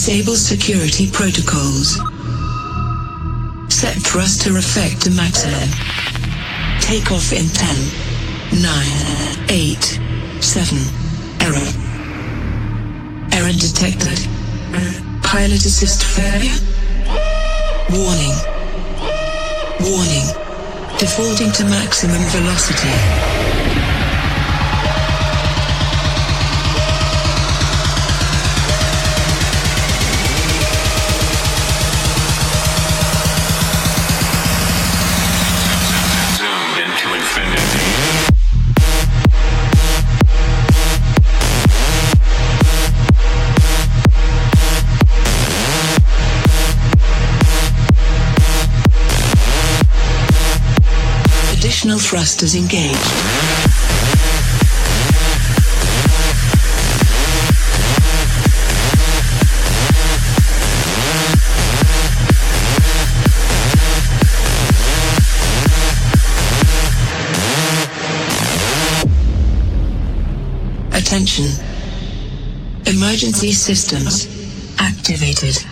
Disable security protocols. Set thruster effect to maximum. Take off in 10, 9, 8, 7. Error. Error detected. Pilot assist failure. Warning. Warning. Defaulting to maximum velocity. external thrusters engaged. Attention. Emergency systems activated.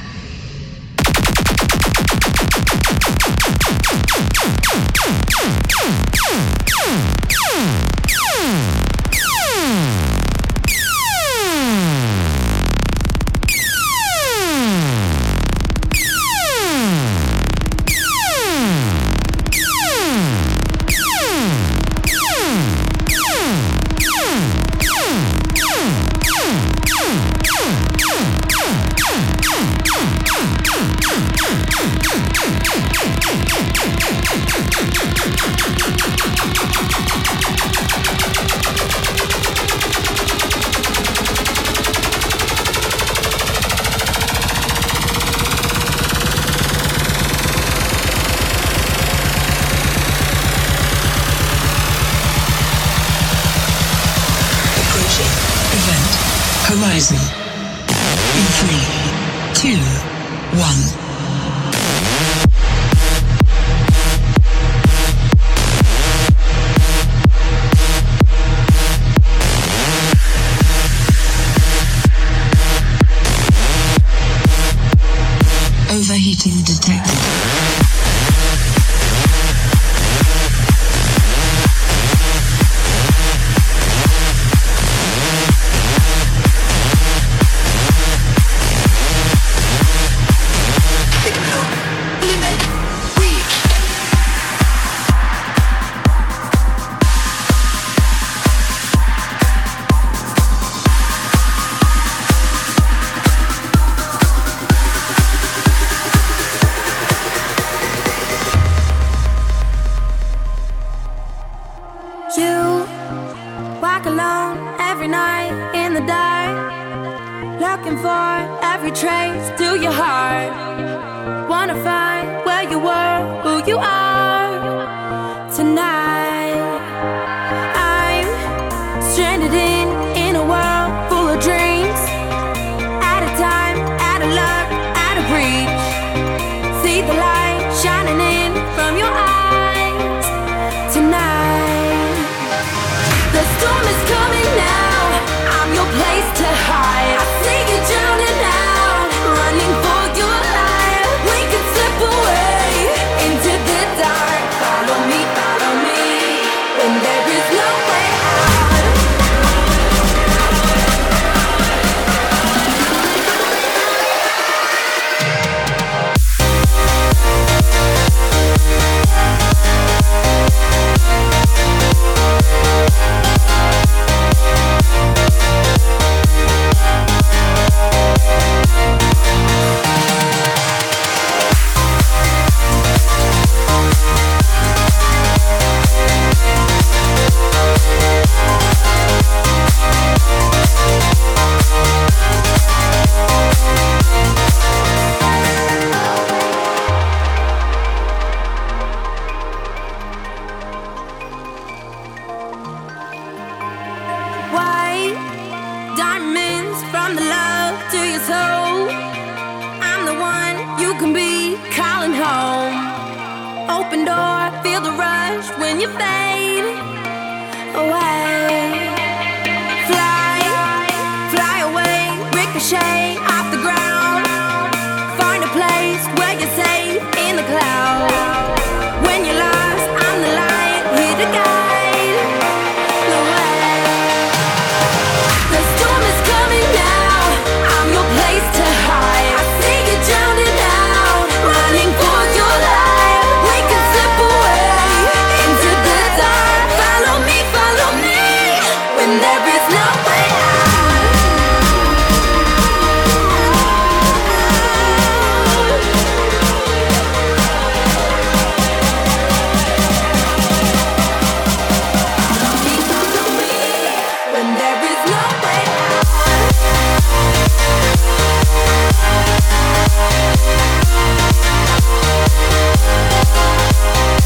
back.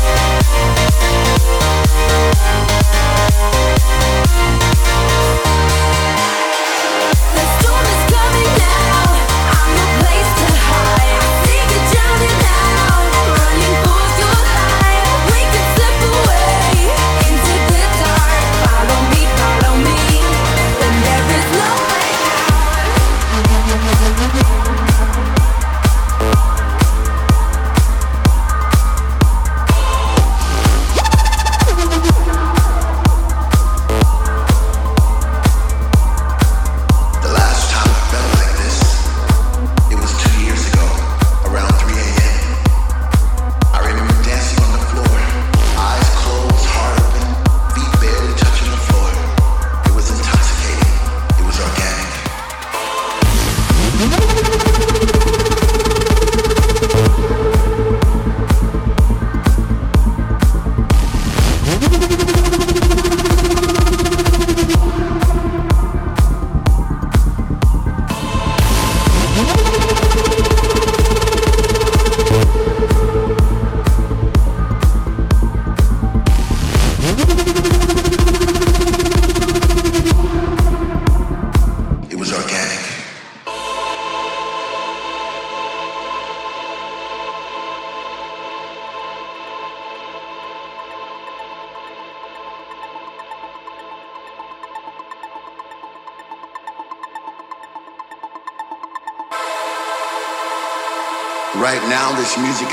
Thank you.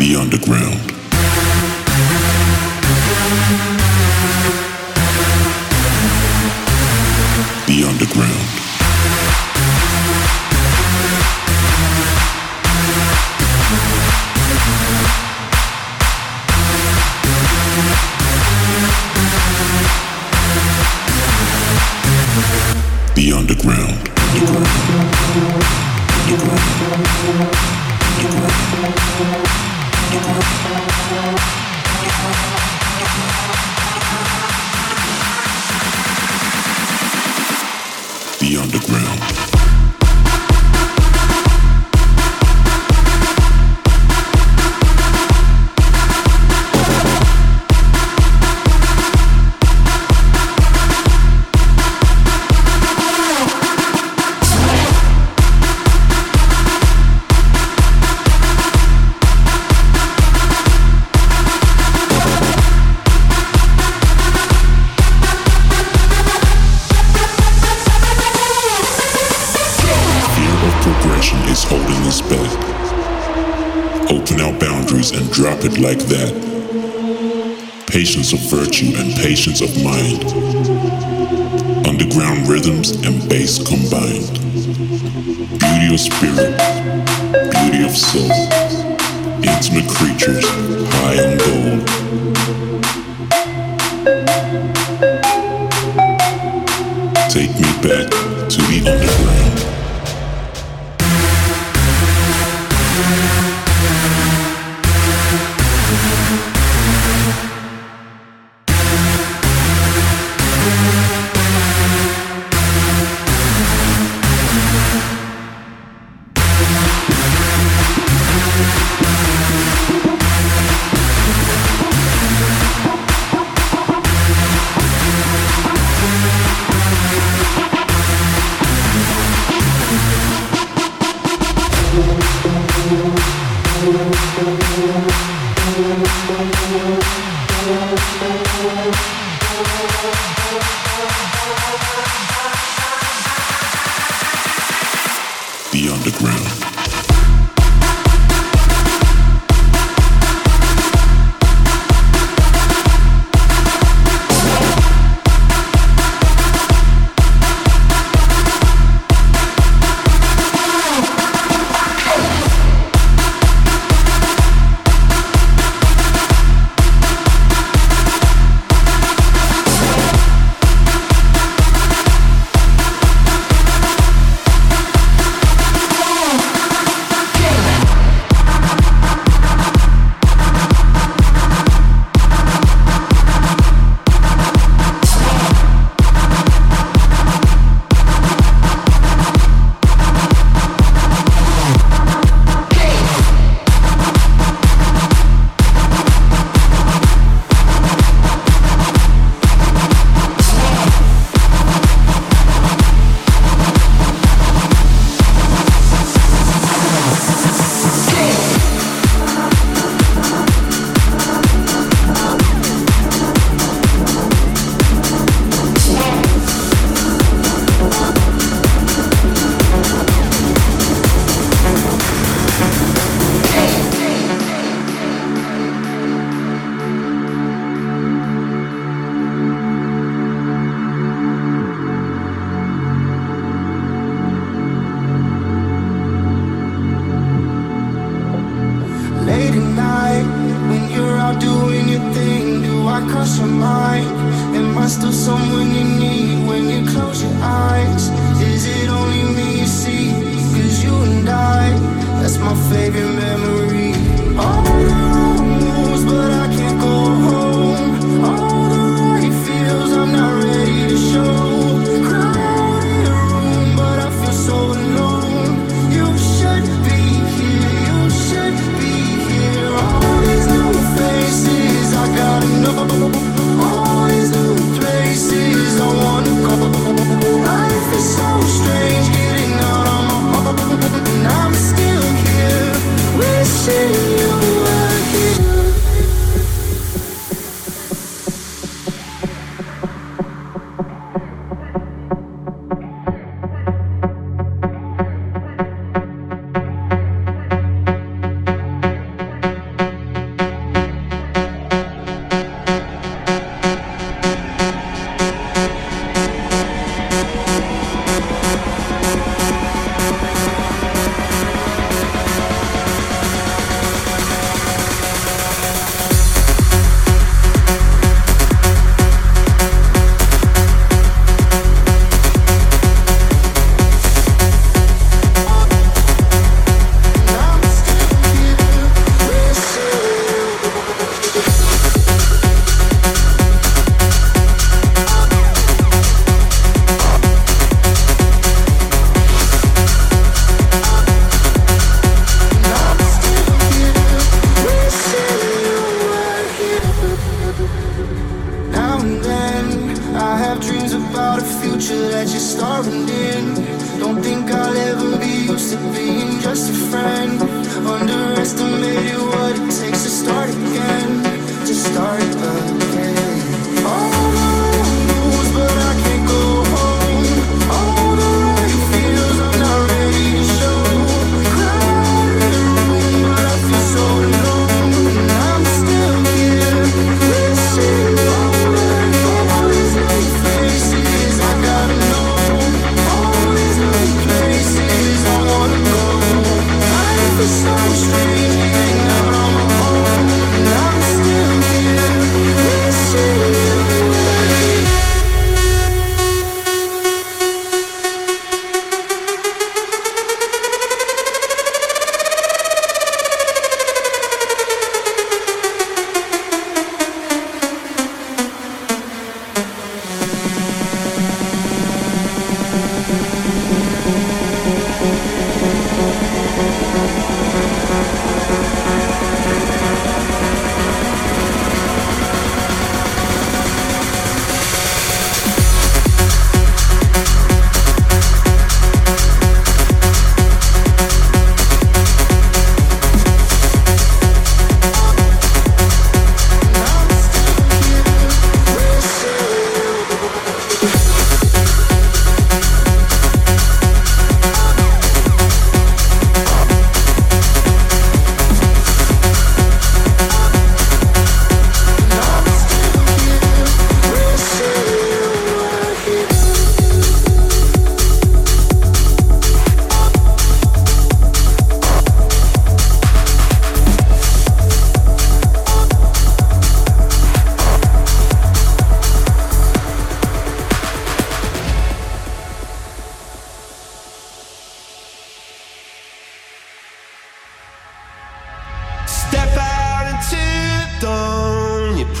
The underground.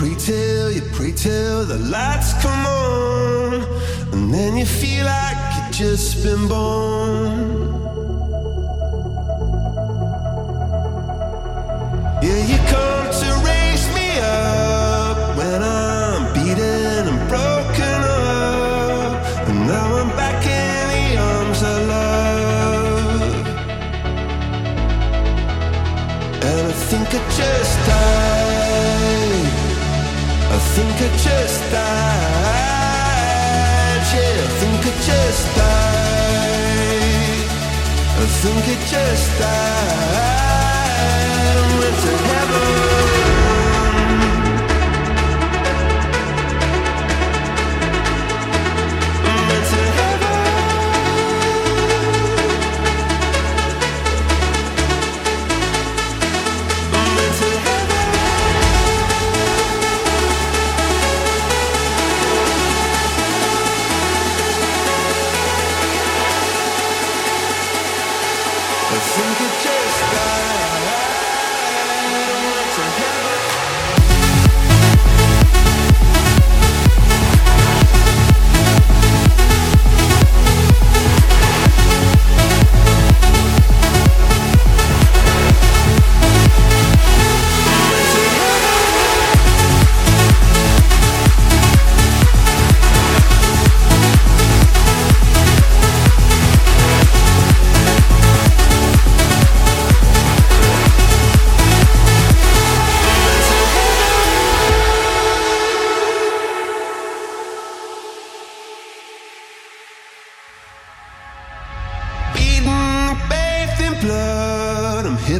Pray till, you pray till the lights come on. And then you feel like you've just been born. Yeah, you come to raise me up when I'm beaten and broken up. And now I'm back in the arms of love. And I think I just died. I think I just I think I just. I think I just and went to heaven.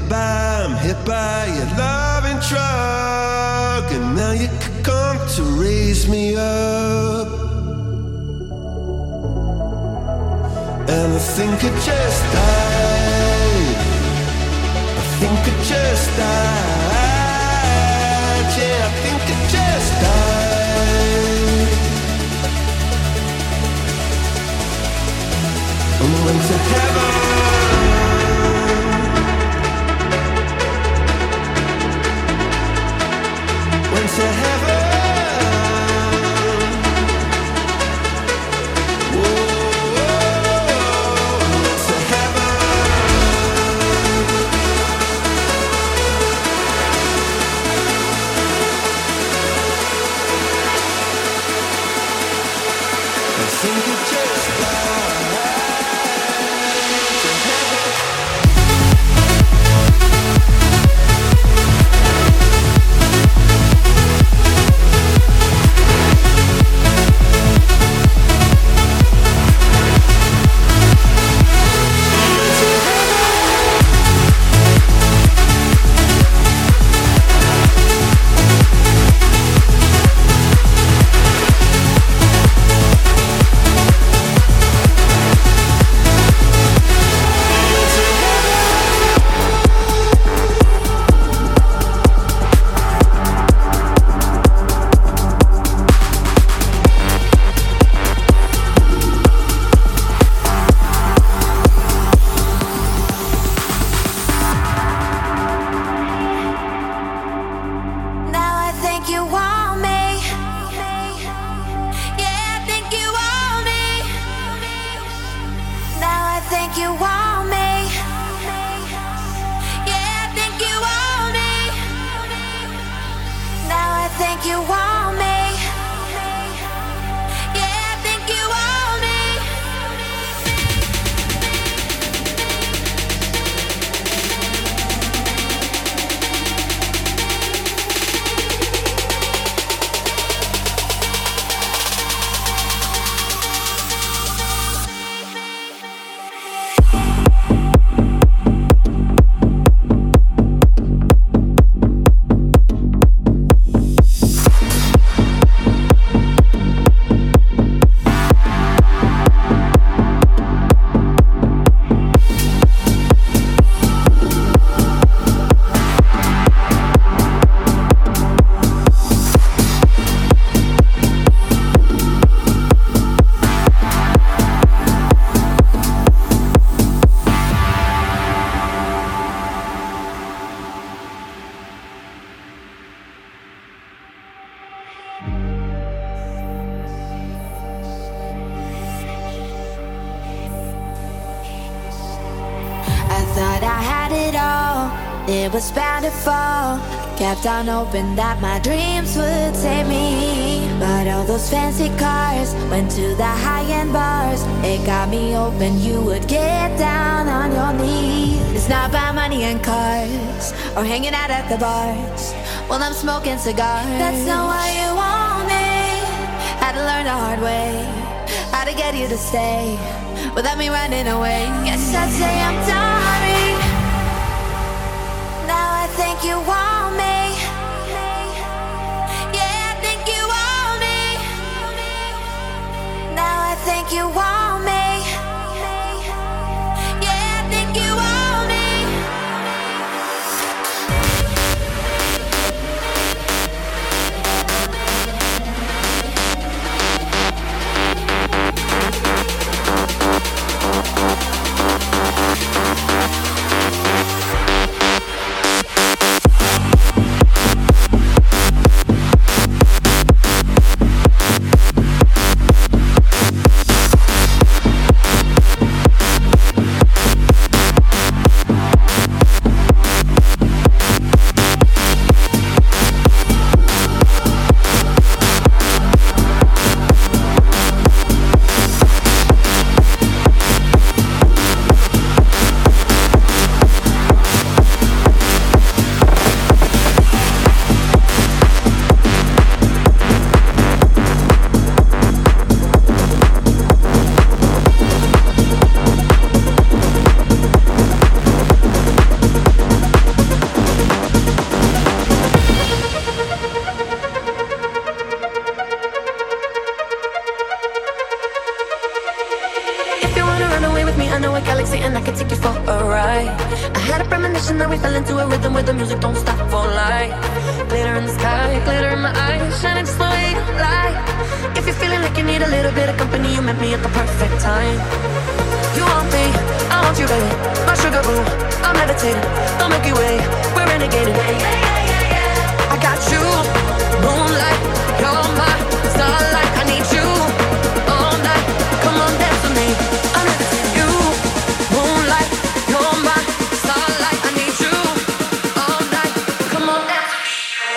Hit by, I'm hit by your loving drug. And now you come to raise me up. And I think I just died. I think I just died. Yeah, I think I just died. And went to heaven. hoping that my dreams would save me. But all those fancy cars went to the high end bars. It got me hoping you would get down on your knees. It's not about money and cars or hanging out at the bars while I'm smoking cigars. That's not why you want me. Had to learn the hard way how to get you to stay without me running away. Yes, I'd say I'm done.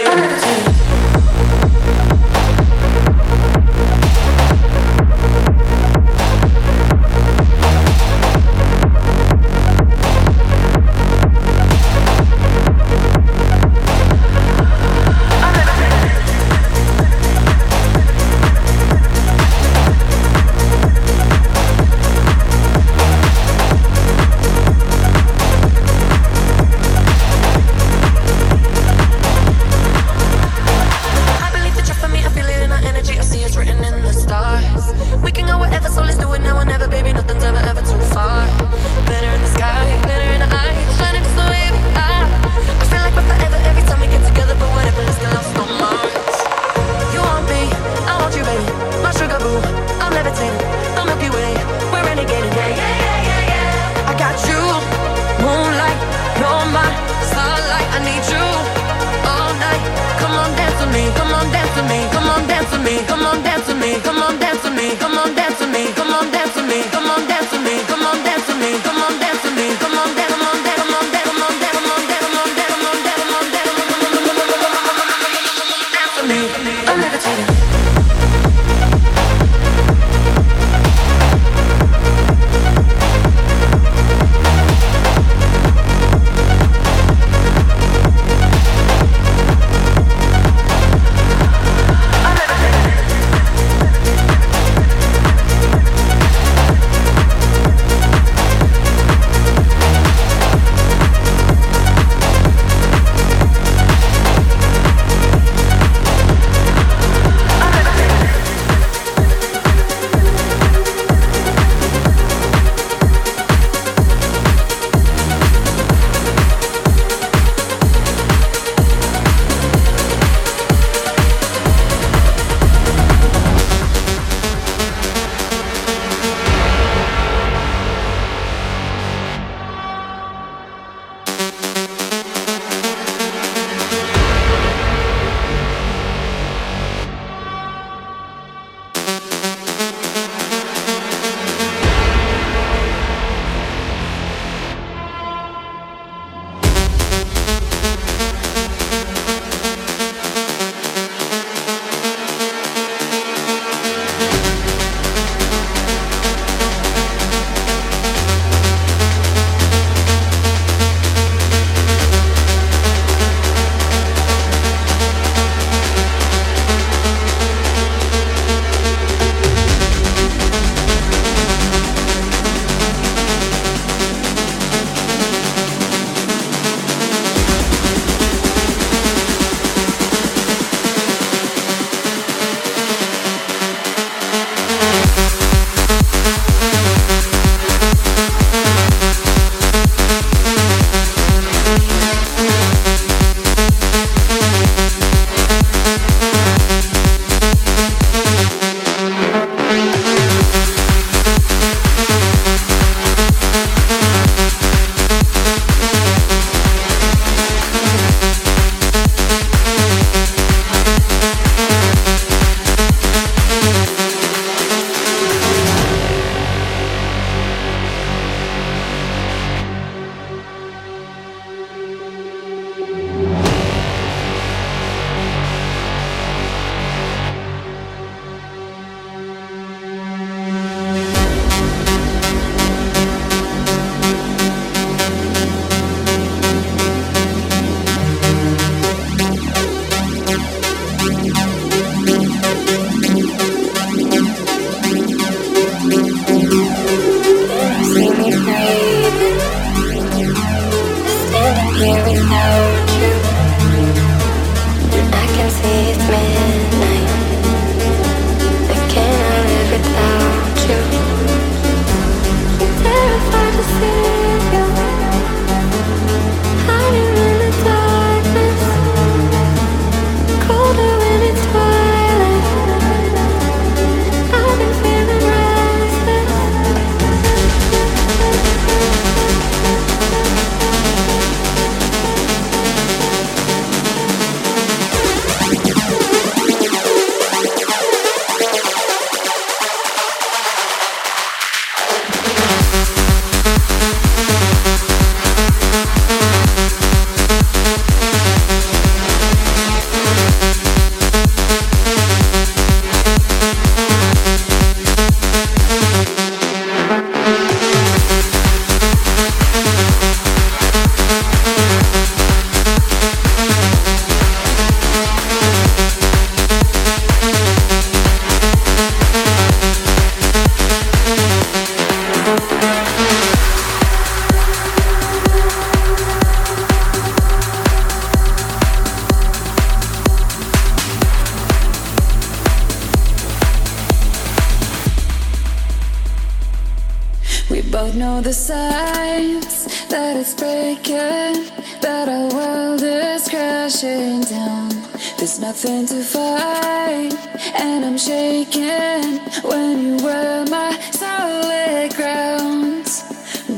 Bye.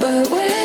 But wait,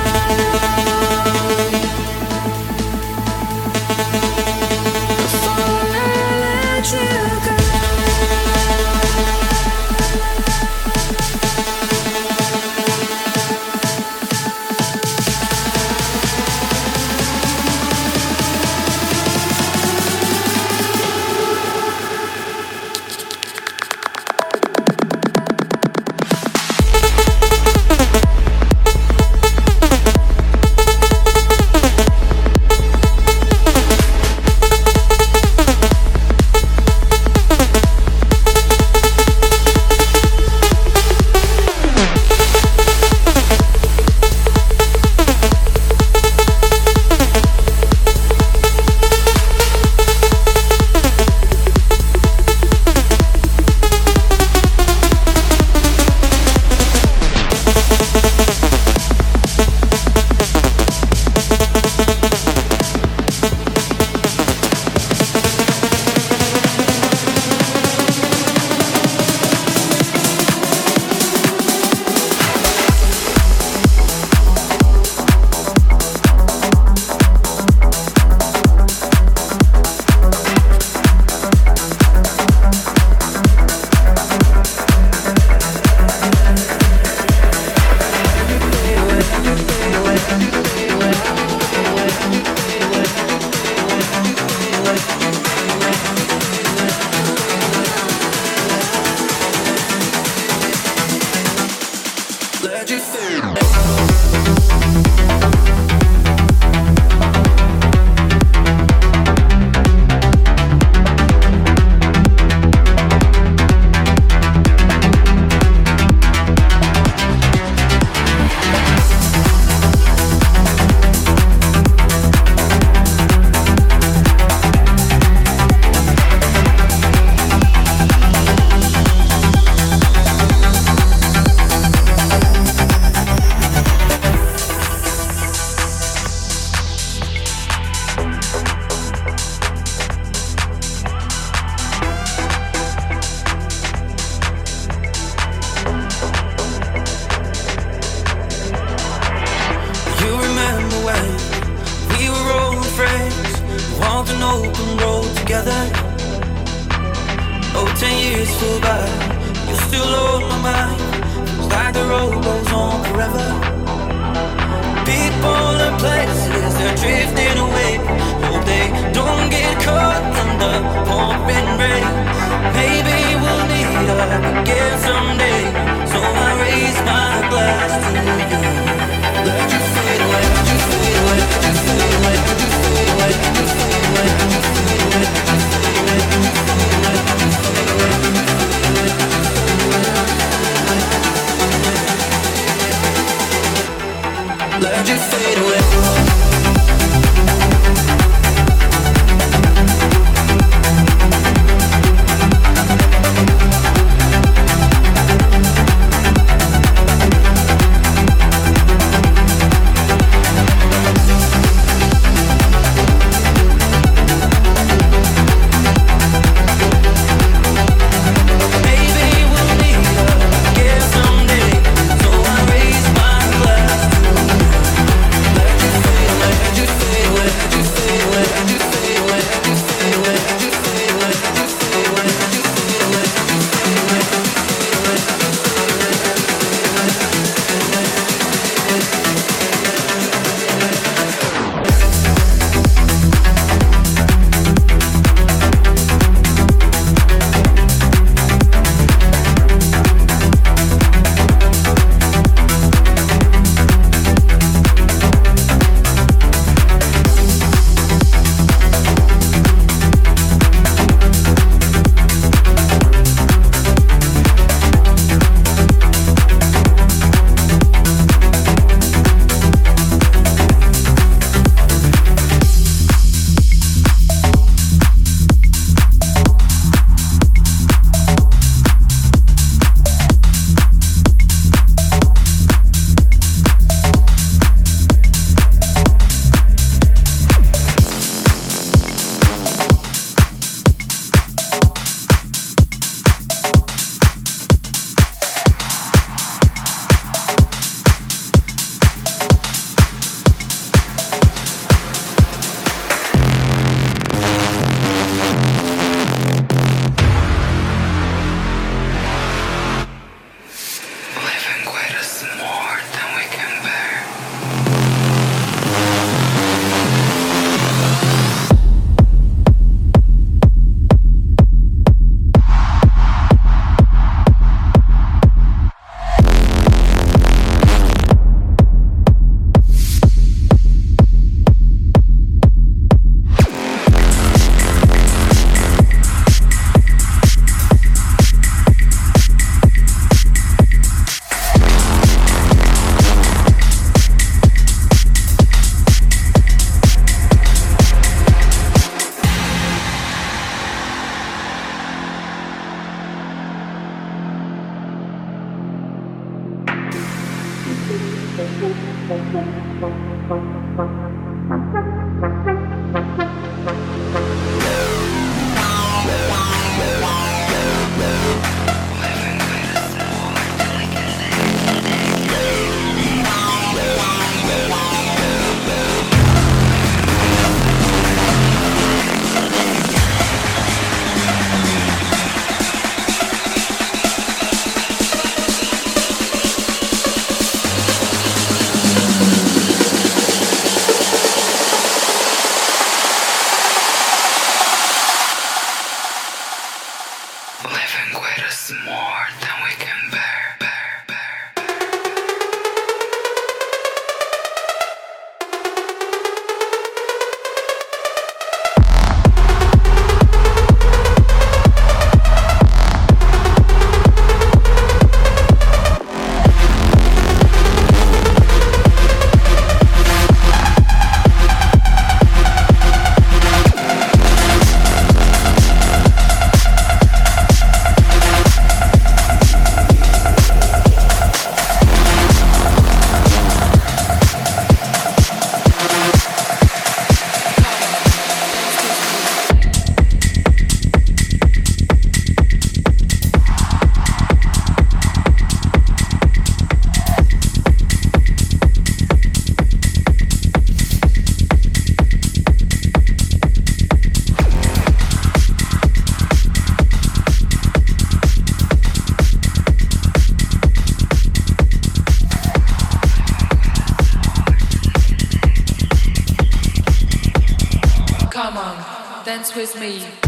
with me.